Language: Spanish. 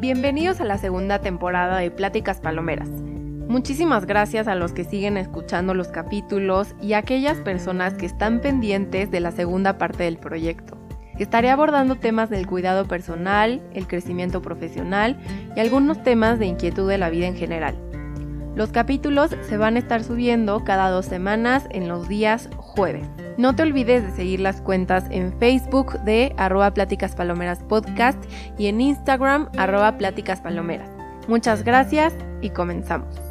Bienvenidos a la segunda temporada de Pláticas Palomeras. Muchísimas gracias a los que siguen escuchando los capítulos y a aquellas personas que están pendientes de la segunda parte del proyecto. Estaré abordando temas del cuidado personal, el crecimiento profesional y algunos temas de inquietud de la vida en general. Los capítulos se van a estar subiendo cada dos semanas en los días jueves. No te olvides de seguir las cuentas en Facebook de arroba Pláticas Palomeras Podcast y en Instagram arroba Pláticas Palomeras. Muchas gracias y comenzamos.